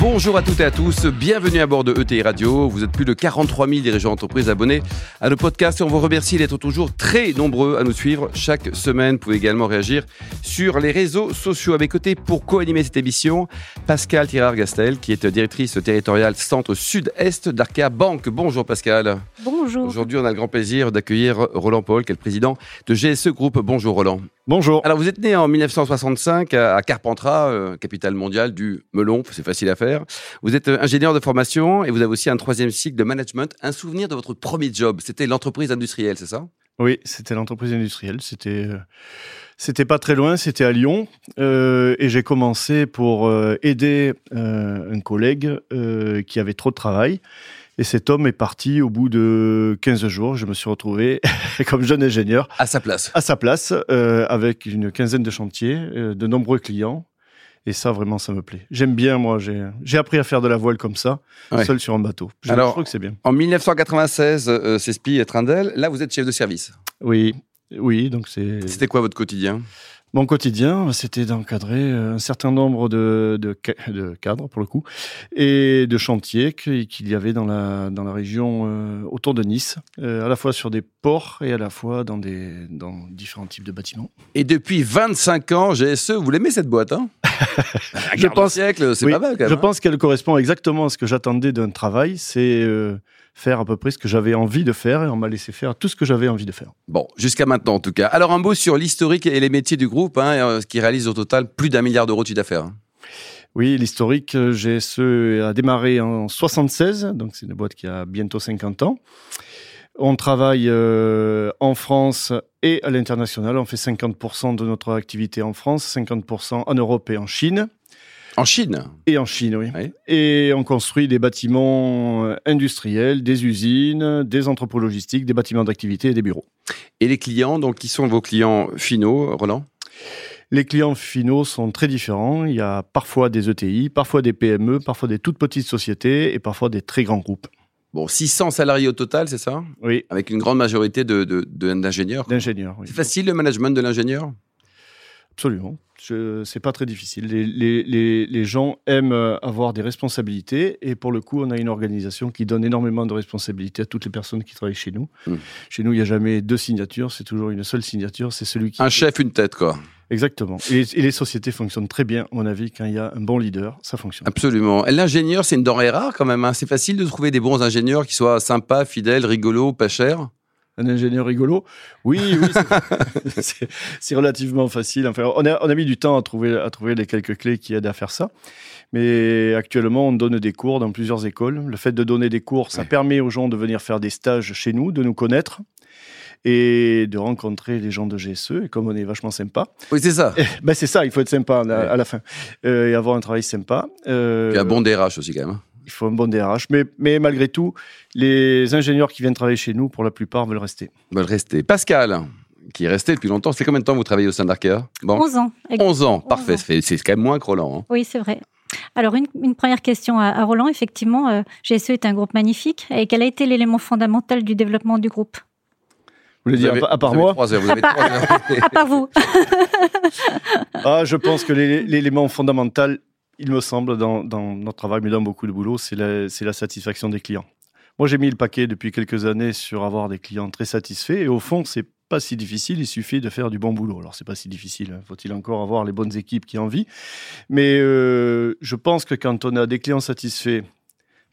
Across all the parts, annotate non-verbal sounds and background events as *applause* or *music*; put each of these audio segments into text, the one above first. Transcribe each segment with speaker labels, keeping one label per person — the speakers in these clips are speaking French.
Speaker 1: Bonjour à toutes et à tous, bienvenue à bord de ETI Radio. Vous êtes plus de 43 000 dirigeants d'entreprise abonnés à nos podcasts et on vous remercie d'être toujours très nombreux à nous suivre chaque semaine. Vous pouvez également réagir sur les réseaux sociaux. À mes côtés pour co-animer cette émission, Pascal Tirard-Gastel, qui est directrice territoriale centre sud-est d'Arca Banque. Bonjour Pascal.
Speaker 2: Bonjour.
Speaker 1: Aujourd'hui, on a le grand plaisir d'accueillir Roland Paul, qui est le président de GSE Group. Bonjour Roland.
Speaker 3: Bonjour.
Speaker 1: Alors, vous êtes né en 1965 à Carpentras, euh, capitale mondiale du melon, c'est facile à faire. Vous êtes euh, ingénieur de formation et vous avez aussi un troisième cycle de management. Un souvenir de votre premier job, c'était l'entreprise industrielle, c'est ça?
Speaker 3: Oui, c'était l'entreprise industrielle. C'était euh, c'était pas très loin, c'était à Lyon. Euh, et j'ai commencé pour euh, aider un collègue qui avait trop de travail. Et cet homme est parti au bout de 15 jours. Je me suis retrouvé *laughs* comme jeune ingénieur.
Speaker 1: À sa place.
Speaker 3: À sa place, euh, avec une quinzaine de chantiers, euh, de nombreux clients. Et ça, vraiment, ça me plaît. J'aime bien, moi. J'ai appris à faire de la voile comme ça,
Speaker 1: Ouais.
Speaker 3: seul sur un bateau. Je,
Speaker 1: Alors-
Speaker 3: trouve que c'est bien.
Speaker 1: En 1996, euh, c'est Spi et Trindel. Là, vous êtes chef de service.
Speaker 3: Oui, oui. Donc c'est
Speaker 1: C'était quoi votre quotidien?
Speaker 3: Mon quotidien. C'était d'encadrer euh, un certain nombre de, de, ca- de cadres, pour le coup, et de chantiers qu'il y avait dans la, dans la région euh, autour de Nice, euh, à la fois sur des ports et à la fois dans, des, dans différents types de bâtiments.
Speaker 1: Et depuis 25 ans, GSE, vous l'aimez cette boîte, hein? Un *laughs*
Speaker 3: Je pense-
Speaker 1: siècle, c'est
Speaker 3: Oui,
Speaker 1: pas mal quand même.
Speaker 3: Je
Speaker 1: hein?
Speaker 3: pense qu'elle correspond exactement à ce que j'attendais d'un travail, c'est euh, faire à peu près ce que j'avais envie de faire, et on m'a laissé faire tout ce que j'avais envie de faire.
Speaker 1: Bon, jusqu'à maintenant en tout cas. Alors un mot sur l'historique et les métiers du groupe, hein, euh, qui réalise au total plus d'un milliard d'euros de chiffre d'affaires. hein.
Speaker 3: Oui, l'historique, euh, GSE a démarré en 76, donc c'est une boîte qui a bientôt 50 ans. On travaille euh, en France et à l'international. On fait 50% de notre activité en France, 50% en Europe et en Chine.
Speaker 1: En Chine
Speaker 3: Et en Chine, oui.
Speaker 1: Oui.
Speaker 3: Et on construit des bâtiments euh, industriels, des usines, des entrepôts logistiques, des bâtiments d'activité et des bureaux.
Speaker 1: Et les clients, donc qui sont vos clients finaux, Roland?
Speaker 3: Les clients finaux sont très différents. Il y a parfois des ETI, parfois des PME, parfois des toutes petites sociétés et parfois des très grands groupes.
Speaker 1: Bon, 600 salariés au total, c'est ça?
Speaker 3: Oui,
Speaker 1: Avec une grande majorité de- de- de- d'ingénieurs.
Speaker 3: d'ingénieurs. Oui.
Speaker 1: c'est facile le management de l'ingénieur?
Speaker 3: Absolument. C'est pas très difficile. Les, les, les, les gens aiment euh, avoir des responsabilités et pour le coup, on a une organisation qui donne énormément de responsabilités à toutes les personnes qui travaillent chez nous.
Speaker 1: Mm.
Speaker 3: Chez nous, il n'y a jamais deux signatures, c'est toujours une seule signature. C'est celui qui.
Speaker 1: Un chef, une tête, quoi.
Speaker 3: Exactement. Et, et les sociétés fonctionnent très bien, à mon avis, quand il y a un bon leader, ça fonctionne.
Speaker 1: Absolument. Et L'ingénieur, c'est une denrée rare quand même. hein. C'est facile de trouver des bons ingénieurs qui soient sympas, fidèles, rigolos, pas chers.
Speaker 3: Un ingénieur rigolo Oui, oui, *laughs* c'est- relativement facile. Enfin, on, a, on a mis du temps à trouver, à trouver les quelques clés qui aident à faire ça. Mais actuellement, on donne des cours dans plusieurs écoles. Le fait de donner des cours, ça
Speaker 1: Ouais.
Speaker 3: permet aux gens de venir faire des stages chez nous, de nous connaître et de rencontrer les gens de GSE. Et comme on est vachement sympa,
Speaker 1: Oui, c'est ça.
Speaker 3: eh, ben c'est ça, il faut être sympa à, la-
Speaker 1: Ouais.
Speaker 3: à la fin Euh, et avoir un travail sympa. Euh,
Speaker 1: a un bon DRH aussi quand même.
Speaker 3: Il faut un bon DRH. Mais, mais malgré tout, les ingénieurs qui viennent travailler chez nous, pour la plupart, veulent rester.
Speaker 1: Veulent rester. Pascal, qui est resté depuis longtemps. C'est combien de temps vous travaillez au sein d'Arkea? Bon.
Speaker 2: 11 ans.
Speaker 1: 11 ans, parfait. C'est quand même moins que Roland. hein.
Speaker 2: Oui, c'est vrai. Alors, une, une première question à, à Roland. Effectivement, euh, GSE est un groupe magnifique. Et quel a été l'élément fondamental du développement du groupe?
Speaker 3: Vous voulez dire,
Speaker 1: avez-
Speaker 3: à part moi?
Speaker 1: trois heures, vous
Speaker 2: À
Speaker 1: avez
Speaker 2: part-
Speaker 1: trois heures. *laughs*
Speaker 2: À part vous.
Speaker 3: Ah, je pense que l'é- l'élément fondamental, il me semble, dans, notre travail, mais dans beaucoup de boulot, c'est la, satisfaction des clients. Moi, j'ai mis le paquet depuis quelques années sur avoir des clients très satisfaits. Et au fond, c'est pas si difficile. Il suffit de faire du bon boulot. Alors, c'est pas si difficile. hein. Faut-il encore avoir les bonnes équipes qui en vivent Mais euh, je pense que quand on a des clients satisfaits,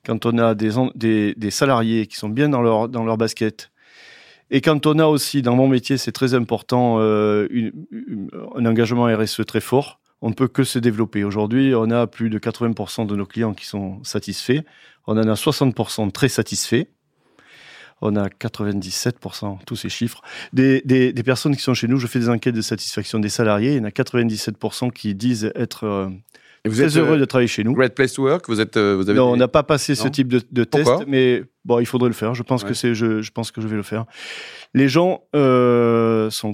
Speaker 3: quand on a des, salariés qui sont bien dans leur, dans basket, et quand on a aussi, dans mon métier, c'est très important, euh, un engagement RSE très fort, on ne peut que se développer. Aujourd'hui, on a plus de 80% de nos clients qui sont satisfaits. On en a 60% très satisfaits. On a 97%, tous ces chiffres, des, des, des personnes qui sont chez nous. Je fais des enquêtes de satisfaction des salariés. Il y en a 97% qui disent être euh,
Speaker 1: Et vous
Speaker 3: très
Speaker 1: êtes
Speaker 3: heureux
Speaker 1: euh,
Speaker 3: de travailler chez nous.
Speaker 1: Great Place to Work. Vous êtes. euh, Vous avez
Speaker 3: Non, on n'a pas passé ce type de, de test, mais bon, il faudrait le faire. Je pense
Speaker 1: Ouais.
Speaker 3: que c'est, je, je pense que je vais le faire. Les gens euh, sont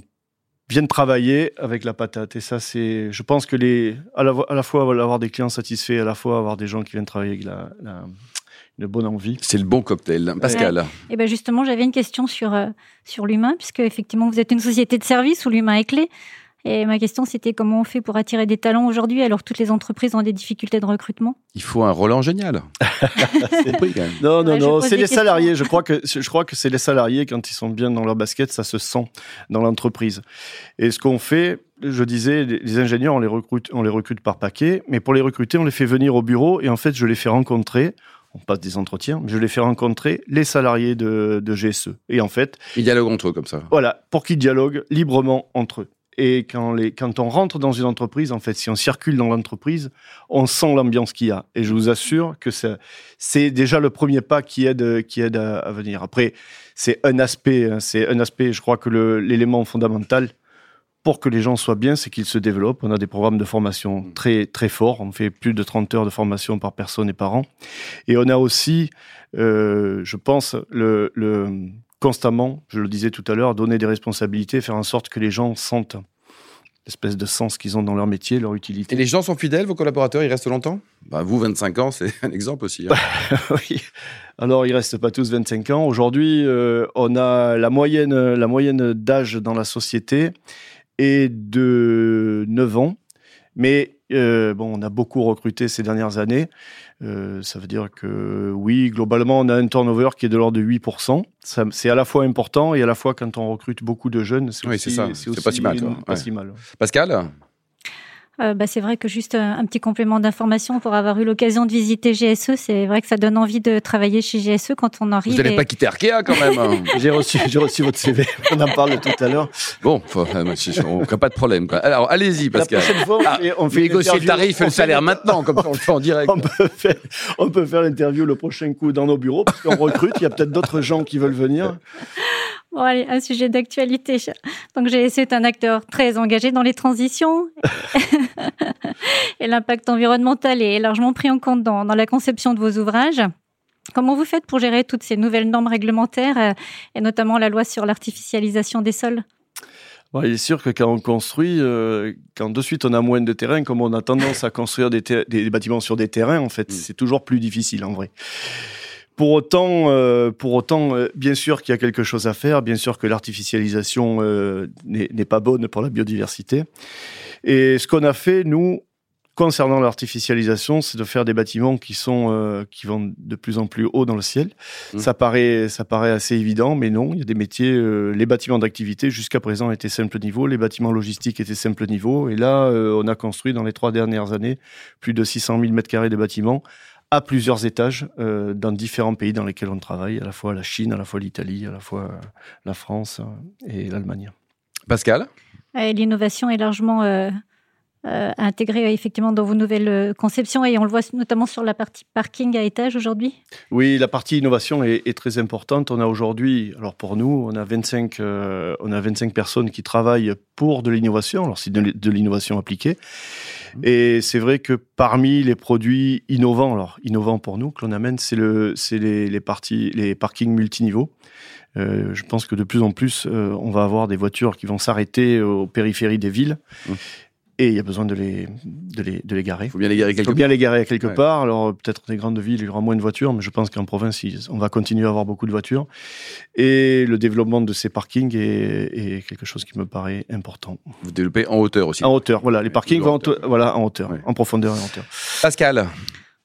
Speaker 3: viennent travailler avec la patate. Et ça, c'est, je pense que les, à la, à la fois avoir des clients satisfaits, à la fois avoir des gens qui viennent travailler avec la, la une bonne envie.
Speaker 1: C'est le bon cocktail. Pascal.
Speaker 2: Et eh ben justement, j'avais une question sur, euh, sur l'humain, puisque effectivement, vous êtes une société de service où l'humain est clé. Et ma question, c'était comment on fait pour attirer des talents aujourd'hui alors que toutes les entreprises ont des difficultés de recrutement?
Speaker 1: Il faut un Roland génial. *laughs*
Speaker 3: non, non, non, c'est les salariés. Je crois que je crois que c'est les salariés quand ils sont bien dans leur basket, ça se sent dans l'entreprise. Et ce qu'on fait, je disais, les ingénieurs, on les recrute, on les recrute par paquet, mais pour les recruter, on les fait venir au bureau et en fait, je les fais rencontrer on passe des entretiens, mais je les fais rencontrer les salariés de, de GSE. Et en fait.
Speaker 1: Ils dialoguent entre eux comme ça.
Speaker 3: Voilà, pour qu'ils dialoguent librement entre eux. Et quand, les, quand on rentre dans une entreprise, en fait, si on circule dans l'entreprise, on sent l'ambiance qu'il y a. Et je vous assure que c'est déjà le premier pas qui aide, qui aide à, venir. Après, c'est un aspect, hein, c'est un aspect, je crois que l'élément fondamental pour que les gens soient bien, c'est qu'ils se développent. On a des programmes de formation très, très forts. On fait plus de 30 heures de formation par personne et par an. Et on a aussi, euh, je pense, le, le constamment, je le disais tout à l'heure, donner des responsabilités, faire en sorte que les gens sentent l'espèce de sens qu'ils ont dans leur métier, leur utilité.
Speaker 1: Et les gens sont fidèles, vos collaborateurs, ils restent longtemps? Bah, Vous, 25 ans, c'est un exemple aussi. Hein. *laughs*
Speaker 3: oui. Alors, ils restent pas tous 25 ans. Aujourd'hui, euh, on a la moyenne, la moyenne d'âge dans la société est de 9 ans. Mais euh, bon, on a beaucoup recruté ces dernières années. Euh, ça veut dire que oui, globalement, on a un turnover qui est de l'ordre de 8%. C'est à la fois important et à la fois quand on recrute beaucoup de jeunes, c'est
Speaker 1: oui, ça. C'est pas si mal.
Speaker 3: Pas si mal.
Speaker 1: Pascal?
Speaker 2: Euh, bah, c'est vrai que juste un, petit complément d'information pour avoir eu l'occasion de visiter GSE, c'est vrai que ça donne envie de travailler chez GSE quand on arrive.
Speaker 1: Vous n'allez pas quitter Arkea quand même. Hein. *laughs*
Speaker 3: j'ai reçu, j'ai reçu votre CV. On en parle tout à l'heure.
Speaker 1: Bon, on n'a pas de problème. Quoi. Alors, allez-y, Pascal. La prochaine fois, on, ah, fait, on fait négocier le tarif et le salaire maintenant, comme on le fait en *laughs* direct.
Speaker 3: On peut faire, on peut faire l'interview le prochain coup dans nos bureaux parce qu'on recrute. Il y a peut-être d'autres gens qui veulent venir.
Speaker 2: Bon, allez, un sujet d'actualité. Donc, GSE est un acteur très engagé dans les transitions. *laughs* et l'impact environnemental est largement pris en compte dans, la conception de vos ouvrages. Comment vous faites pour gérer toutes ces nouvelles normes réglementaires euh, et notamment la loi sur l'artificialisation des sols?
Speaker 3: Il est sûr que quand on construit, euh, quand de suite on a moins de terrain, comme on a tendance à construire des, bâtiments sur des terrains, en fait, mm. c'est toujours plus difficile en vrai. Pour autant, euh, pour autant, bien sûr qu'il y a quelque chose à faire, bien sûr que l'artificialisation n'est pas bonne pour la biodiversité. Et ce qu'on a fait, nous, concernant l'artificialisation, c'est de faire des bâtiments qui sont euh, qui vont de plus en plus haut dans le ciel. Mmh. Ça paraît ça paraît assez évident, mais non. Il y a des métiers. Euh, les bâtiments d'activité jusqu'à présent étaient simple niveau, les bâtiments logistiques étaient simple niveau, et là, euh, on a construit dans les trois dernières années plus de 600 000 mètres carrés de bâtiments à plusieurs étages dans différents pays dans lesquels on travaille, à la fois la Chine, à la fois l'Italie, à la fois la France et l'Allemagne.
Speaker 1: Pascal
Speaker 2: L'innovation est largement euh, intégré effectivement dans vos nouvelles euh, conceptions et on le voit notamment sur la partie parking à étage aujourd'hui?
Speaker 3: Oui, la partie innovation est, très importante. On a aujourd'hui, alors pour nous, on a 25, euh, on a 25 personnes qui travaillent pour de l'innovation. Alors c'est de, l'innovation appliquée. Mmh. Et c'est vrai que parmi les produits innovants, alors innovants pour nous, que l'on amène, c'est le, c'est les, les, parties, les parkings multiniveaux. Euh, je pense que de plus en plus, on va avoir des voitures qui vont s'arrêter aux périphéries des villes. Mmh et il y a besoin de les, de les, de les garer.
Speaker 1: Il faut bien les garer quelque
Speaker 3: part. Il faut bien les garer quelque part. Alors, peut-être dans les grandes villes, il y aura moins de voitures, mais je pense qu'en province, on va continuer à avoir beaucoup de voitures. Et le développement de ces parkings est, quelque chose qui me paraît important.
Speaker 1: Vous développez en hauteur aussi.
Speaker 3: En hauteur, voilà. Les parkings vont voilà, en hauteur, en profondeur et en hauteur.
Speaker 1: Pascal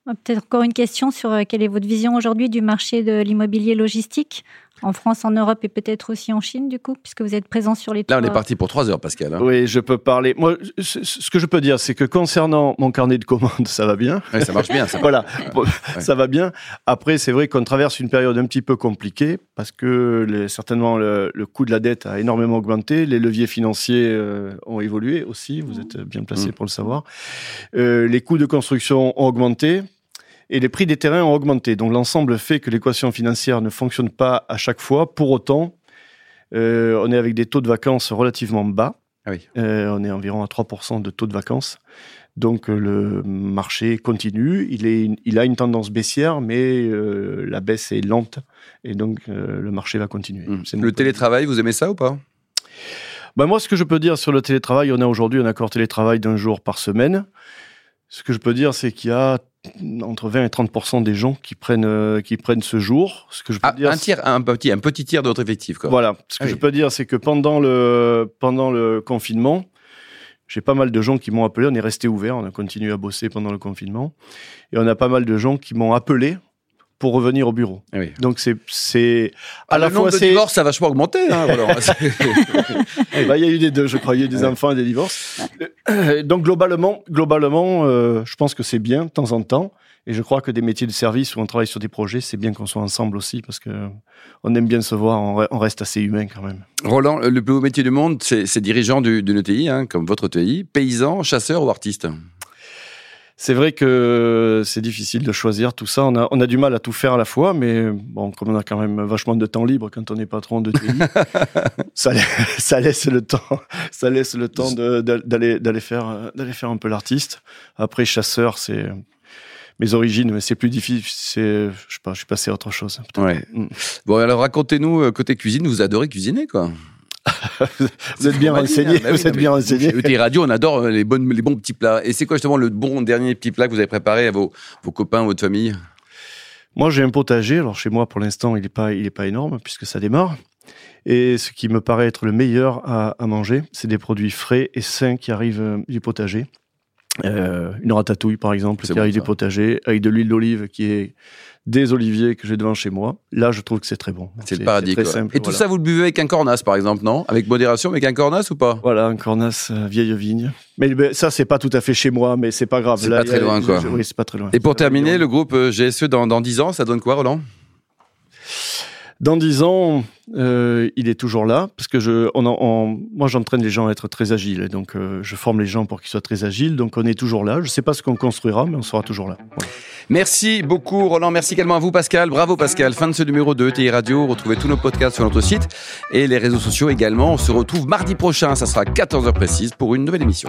Speaker 2: Peut-être encore une question sur euh, quelle est votre vision aujourd'hui du marché de l'immobilier logistique? En France, en Europe et peut-être aussi en Chine, du coup, puisque vous êtes présent sur les
Speaker 1: Là, on est parti pour trois heures, Pascal. Hein.
Speaker 3: Oui, je peux parler. Moi, ce que je peux dire, c'est que concernant mon carnet de commandes, *laughs* ça va bien.
Speaker 1: Oui, ça marche bien.
Speaker 3: Ça *laughs* voilà, ça va bien. Après, c'est vrai qu'on traverse une période un petit peu compliquée parce que certainement le, coût de la dette a énormément augmenté, les leviers financiers euh, ont évolué aussi. Vous êtes bien placé mmh. pour le savoir. Euh, les coûts de construction ont augmenté et les prix des terrains ont augmenté. Donc l'ensemble fait que l'équation financière ne fonctionne pas à chaque fois. Pour autant, euh, on est avec des taux de vacances relativement bas.
Speaker 1: Ah oui.
Speaker 3: euh, on est environ à 3% de taux de vacances. Donc euh, le marché continue. Il, est, il a une tendance baissière, mais euh, la baisse est lente. Et donc le marché va continuer.
Speaker 1: Mmh. Le télétravail, vous aimez ça ou pas?
Speaker 3: Ben moi, ce que je peux dire sur le télétravail, on a aujourd'hui un accord télétravail d'un jour par semaine. Ce que je peux dire, c'est qu'il y a entre 20 et 30 des gens qui prennent, euh, qui prennent ce jour. Ce que je peux
Speaker 1: Ah,
Speaker 3: dire,
Speaker 1: un tiers, un petit, un petit tiers de votre effectif. Quoi.
Speaker 3: Voilà. Ce que
Speaker 1: Ah
Speaker 3: je
Speaker 1: oui.
Speaker 3: peux dire, c'est que pendant le, pendant le confinement, j'ai pas mal de gens qui m'ont appelé. On est resté ouvert. On a continué à bosser pendant le confinement. Et on a pas mal de gens qui m'ont appelé pour revenir au bureau.
Speaker 1: Ah oui.
Speaker 3: Donc c'est, c'est, à
Speaker 1: Ah,
Speaker 3: la
Speaker 1: le nombre
Speaker 3: fois,
Speaker 1: de
Speaker 3: c'est,
Speaker 1: divorces a vachement augmenté. Hein. *laughs*
Speaker 3: Eh ben, il y a eu des deux, je crois. Il y a eu des enfants et des divorces. Euh, Donc globalement, globalement, euh, je pense que c'est bien de temps en temps. Et je crois que des métiers de service où on travaille sur des projets, c'est bien qu'on soit ensemble aussi parce que on aime bien se voir. On re- on reste assez humain quand même.
Speaker 1: Roland, le plus beau métier du monde, c'est dirigeant du- d'une ETI, hein, comme votre ETI, paysan, chasseur ou artiste?
Speaker 3: C'est vrai que c'est difficile de choisir tout ça. On a, on a du mal à tout faire à la fois, mais bon, comme on a quand même vachement de temps libre quand on est patron de TI, *laughs* ça, ça laisse le temps, ça laisse le temps d'aller d'aller faire d'aller faire un peu l'artiste. Après, chasseur, c'est mes origines, mais c'est plus difficile. C'est, je sais pas, je suis passé à autre chose.
Speaker 1: Ouais.
Speaker 3: Mm.
Speaker 1: Bon, alors racontez-nous, euh, côté cuisine, vous adorez cuisiner, quoi.
Speaker 3: Vous êtes bien renseigné.
Speaker 1: bah oui,
Speaker 3: vous êtes bien renseigné.
Speaker 1: ETI Radio, on adore euh, les, bonnes, les bons petits plats. Et c'est quoi justement le bon dernier petit plat que vous avez préparé à vos, vos copains, votre famille?
Speaker 3: Moi, j'ai un potager. Alors, chez moi, pour l'instant, il n'est pas, il est pas énorme puisque ça démarre. Et ce qui me paraît être le meilleur à, à manger, c'est des produits frais et sains qui arrivent euh, du potager. Euh, une ratatouille, par exemple,
Speaker 1: C'est
Speaker 3: qui
Speaker 1: bon,
Speaker 3: arrive
Speaker 1: ça.
Speaker 3: du potager, avec de l'huile d'olive qui est des oliviers que j'ai devant chez moi. Là, je trouve que c'est très bon.
Speaker 1: C'est le paradis.
Speaker 3: très simple,
Speaker 1: Et tout
Speaker 3: voilà.
Speaker 1: ça, vous le buvez avec un cornas, par exemple, non? Avec modération, mais avec un cornas ou pas?
Speaker 3: Voilà, un cornas euh, vieille vigne. Mais ben, ça, c'est pas tout à fait chez moi, mais c'est pas grave.
Speaker 1: C'est pas très
Speaker 3: a-
Speaker 1: loin, quoi.
Speaker 3: je- Oui, c'est pas très loin.
Speaker 1: Et pour terminer, le groupe euh, GSE dans, dans 10 ans, ça donne quoi, Roland?
Speaker 3: Dans dix ans, euh, il est toujours là parce que je, moi, j'entraîne les gens à être très agiles. Et donc, euh, je forme les gens pour qu'ils soient très agiles. Donc, on est toujours là. Je sais pas ce qu'on construira, mais on sera toujours là.
Speaker 1: Merci beaucoup, Roland. Merci également à vous, Pascal. Bravo, Pascal. Fin de ce numéro de ETI Radio. Retrouvez tous nos podcasts sur notre site et les réseaux sociaux également. On se retrouve mardi prochain. Ça sera 14h précise pour une nouvelle émission.